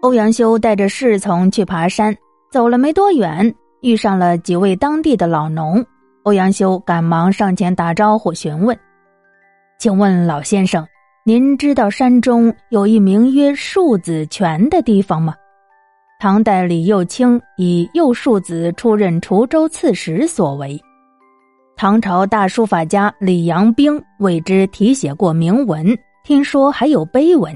欧阳修带着侍从去爬山，走了没多远，遇上了几位当地的老农。欧阳修赶忙上前打招呼，询问：“请问老先生，您知道山中有一名曰庶子泉的地方吗？”唐代李幼卿以右庶子出任滁州刺史所为。唐朝大书法家李阳冰为之题写过铭文，听说还有碑文。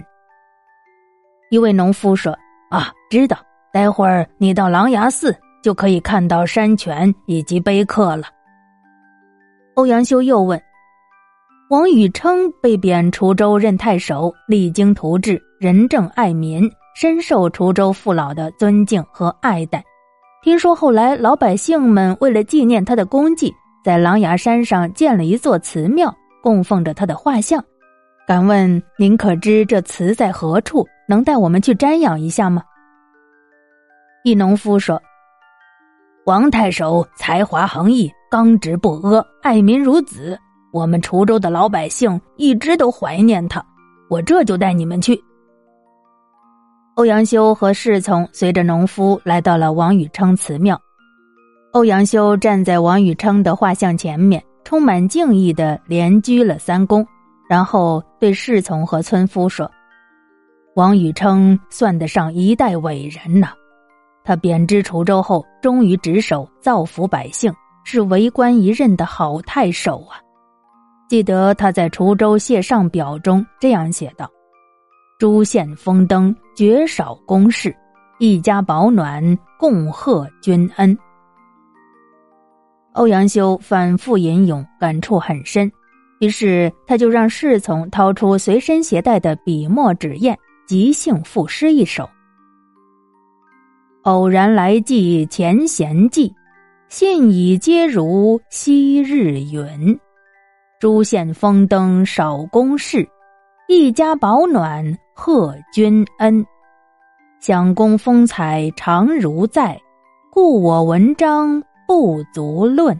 一位农夫说：“啊，知道，待会儿你到狼牙寺就可以看到山泉以及碑刻了。”欧阳修又问：“王禹偁被贬滁州任太守，励精图治，仁政爱民。”深受滁州父老的尊敬和爱戴。听说后来老百姓们为了纪念他的功绩，在狼牙山上建了一座祠庙，供奉着他的画像。敢问您可知这祠在何处？能带我们去瞻仰一下吗？一农夫说：“王太守才华横溢，刚直不阿，爱民如子。我们滁州的老百姓一直都怀念他。我这就带你们去。”欧阳修和侍从随着农夫来到了王禹偁祠庙。欧阳修站在王禹偁的画像前面，充满敬意的连鞠了三躬，然后对侍从和村夫说：“王禹偁算得上一代伟人呐！他贬知滁州后，忠于职守，造福百姓，是为官一任的好太守啊！”记得他在滁州谢上表中这样写道。诸县封登，绝少公事，一家保暖，共贺君恩。欧阳修反复吟咏，感触很深，于是他就让侍从掏出随身携带的笔墨纸砚，即兴赋诗一首：“偶然来寄前贤记，信已皆如昔日云。诸县封登少公事，一家保暖。”贺君恩，想公风采常如在，故我文章不足论。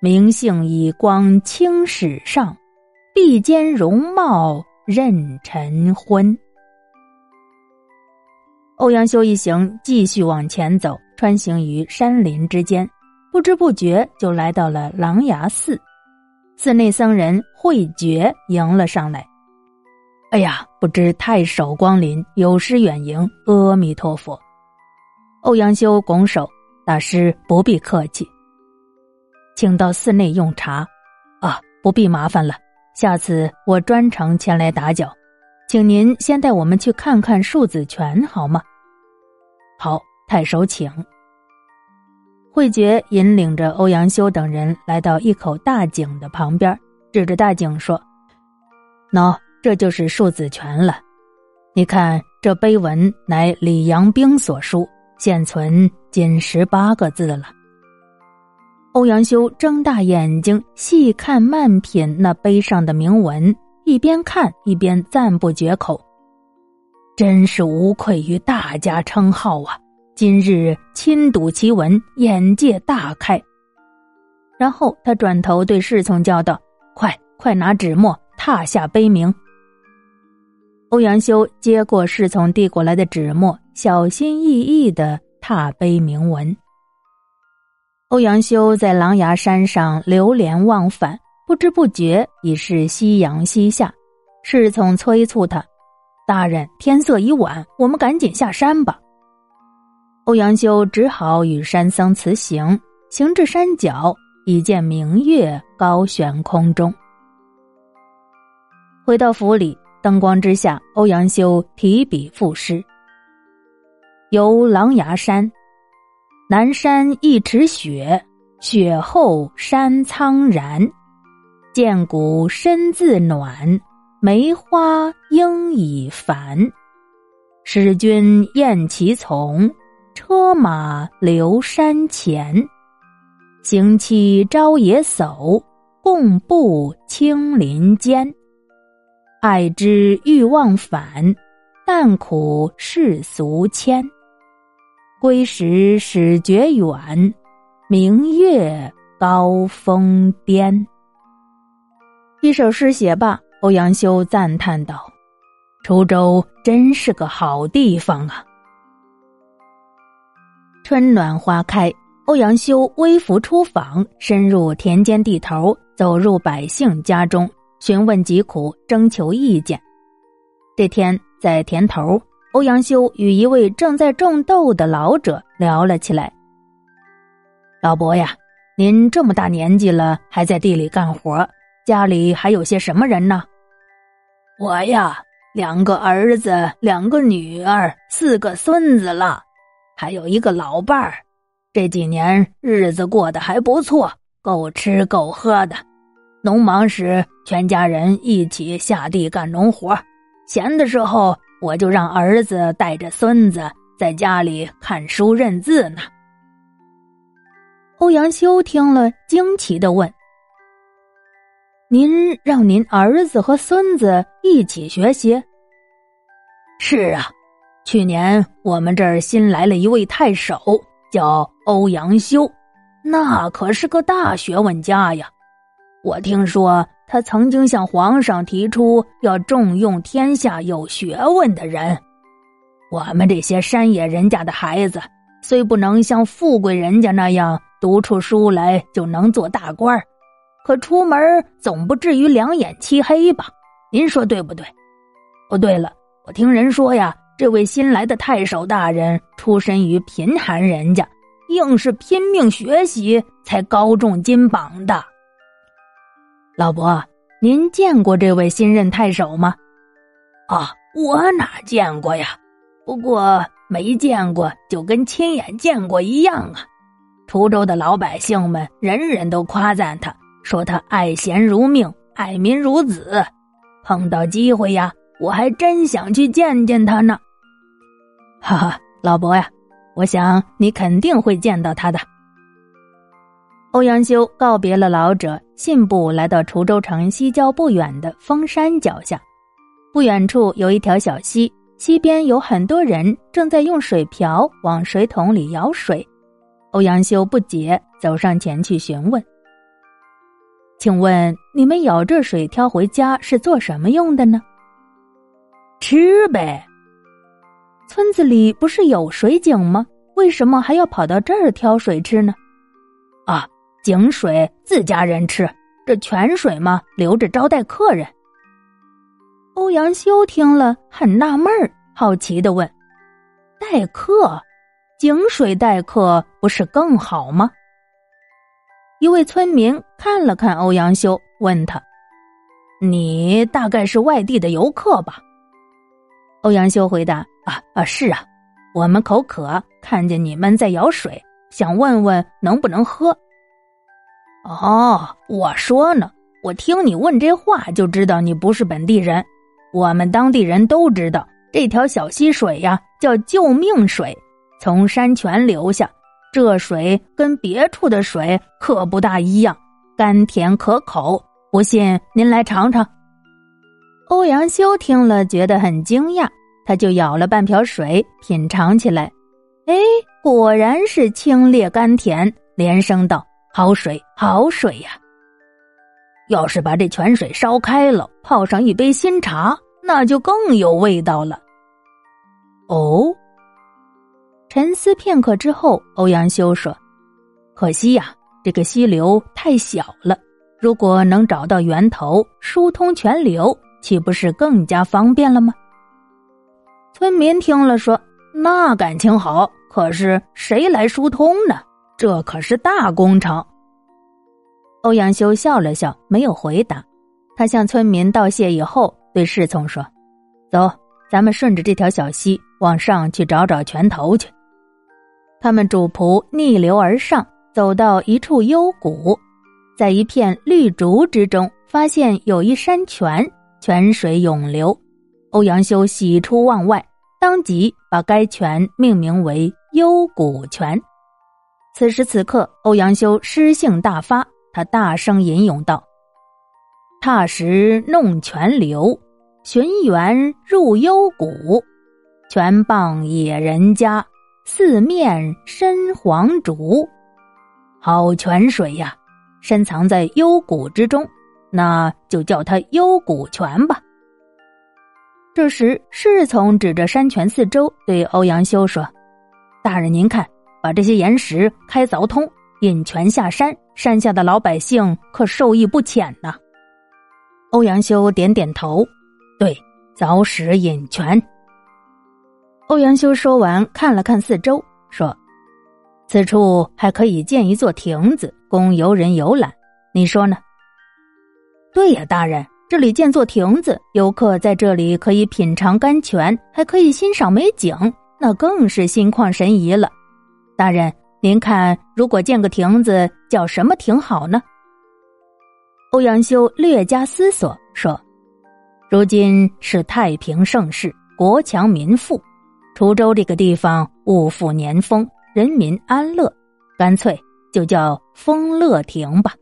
名姓以光清史上，必兼容貌任晨昏。欧阳修一行继续往前走，穿行于山林之间，不知不觉就来到了狼牙寺。寺内僧人慧觉迎了上来。哎呀，不知太守光临，有失远迎。阿弥陀佛。欧阳修拱手，大师不必客气，请到寺内用茶。啊，不必麻烦了，下次我专程前来打搅，请您先带我们去看看树子泉好吗？好，太守请。慧觉引领着欧阳修等人来到一口大井的旁边，指着大井说：“喏。”这就是庶子泉了，你看这碑文乃李阳冰所书，现存仅十八个字了。欧阳修睁大眼睛细看慢品那碑上的铭文，一边看一边赞不绝口，真是无愧于大家称号啊！今日亲睹其文，眼界大开。然后他转头对侍从叫道：“快快拿纸墨，踏下碑铭。”欧阳修接过侍从递过来的纸墨，小心翼翼的踏碑铭文。欧阳修在狼牙山上流连忘返，不知不觉已是夕阳西下。侍从催促他：“大人，天色已晚，我们赶紧下山吧。”欧阳修只好与山僧辞行。行至山脚，已见明月高悬空中。回到府里。灯光之下，欧阳修提笔赋诗：“游狼牙山，南山一尺雪，雪后山苍然。见谷身自暖，梅花应已繁。使君宴其从，车马留山前。行期朝野叟，共步青林间。”爱之欲忘返，但苦世俗牵。归时始觉远，明月高峰巅。一首诗写罢，欧阳修赞叹道：“滁州真是个好地方啊！春暖花开，欧阳修微服出访，深入田间地头，走入百姓家中，询问疾苦，征求意见。这天在田头，欧阳修与一位正在种豆的老者聊了起来。老伯呀，您这么大年纪了，还在地里干活，家里还有些什么人呢？我呀，两个儿子，两个女儿，四个孙子了，还有一个老伴儿。这几年日子过得还不错，够吃够喝的。农忙时，全家人一起下地干农活；闲的时候，我就让儿子带着孙子在家里看书认字呢。欧阳修听了，惊奇的问。您让您儿子和孙子一起学习？是啊，去年我们这儿新来了一位太守，叫欧阳修，那可是个大学问家呀。我听说他曾经向皇上提出要重用天下有学问的人。我们这些山野人家的孩子，虽不能像富贵人家那样读出书来就能做大官儿。可出门总不至于两眼漆黑吧？您说对不对？哦，对了，我听人说呀，这位新来的太守大人出身于贫寒人家，硬是拼命学习才高中金榜的。老伯，您见过这位新任太守吗？啊，我哪见过呀？不过没见过就跟亲眼见过一样啊！滁州的老百姓们人人都夸赞他。说他爱贤如命，爱民如子。碰到机会呀，我还真想去见见他呢。哈哈，老伯呀，我想你肯定会见到他的。欧阳修告别了老者，信步来到滁州城西郊不远的峰山脚下。不远处有一条小溪，溪边有很多人正在用水瓢往水桶里舀水。欧阳修不解，走上前去询问。请问你们舀这水挑回家是做什么用的呢？吃呗。村子里不是有水井吗？为什么还要跑到这儿挑水吃呢？啊，井水自家人吃，这泉水嘛，留着招待客人。欧阳修听了很纳闷儿，好奇的问：“待客，井水待客不是更好吗？”一位村民看了看欧阳修，问他：“你大概是外地的游客吧？”欧阳修回答：“啊啊，是啊，我们口渴，看见你们在舀水，想问问能不能喝。”哦，我说呢，我听你问这话就知道你不是本地人。我们当地人都知道，这条小溪水呀叫救命水，从山泉流下。这水跟别处的水可不大一样，甘甜可口。不信您来尝尝。欧阳修听了觉得很惊讶，他就舀了半瓢水品尝起来。哎，果然是清冽甘甜，连声道：“好水，好水呀！要是把这泉水烧开了，泡上一杯新茶，那就更有味道了。”哦。沉思片刻之后，欧阳修说：“可惜呀，这个溪流太小了。如果能找到源头，疏通泉流，岂不是更加方便了吗？”村民听了说：“那感情好，可是谁来疏通呢？这可是大工程。”欧阳修笑了笑，没有回答。他向村民道谢以后，对侍从说：“走，咱们顺着这条小溪往上去找找泉头去。”他们主仆逆流而上，走到一处幽谷，在一片绿竹之中，发现有一山泉，泉水涌流。欧阳修喜出望外，当即把该泉命名为幽谷泉。此时此刻，欧阳修诗兴大发，他大声吟咏道：“踏石弄泉流，寻源入幽谷，泉傍野人家。”四面深黄竹，好泉水呀，深藏在幽谷之中，那就叫它幽谷泉吧。这时，侍从指着山泉四周对欧阳修说：“大人，您看，把这些岩石开凿通，引泉下山，山下的老百姓可受益不浅呢。”欧阳修点点头：“对，凿石引泉。”欧阳修说完，看了看四周，说：“此处还可以建一座亭子，供游人游览。你说呢？”“对呀，大人。”这里建座亭子，游客在这里可以品尝甘泉，还可以欣赏美景，那更是心旷神怡了。大人，您看，如果建个亭子，叫什么亭好呢？欧阳修略加思索说：“如今是太平盛世，国强民富，滁州这个地方物阜年丰，人民安乐，干脆就叫丰乐亭吧。”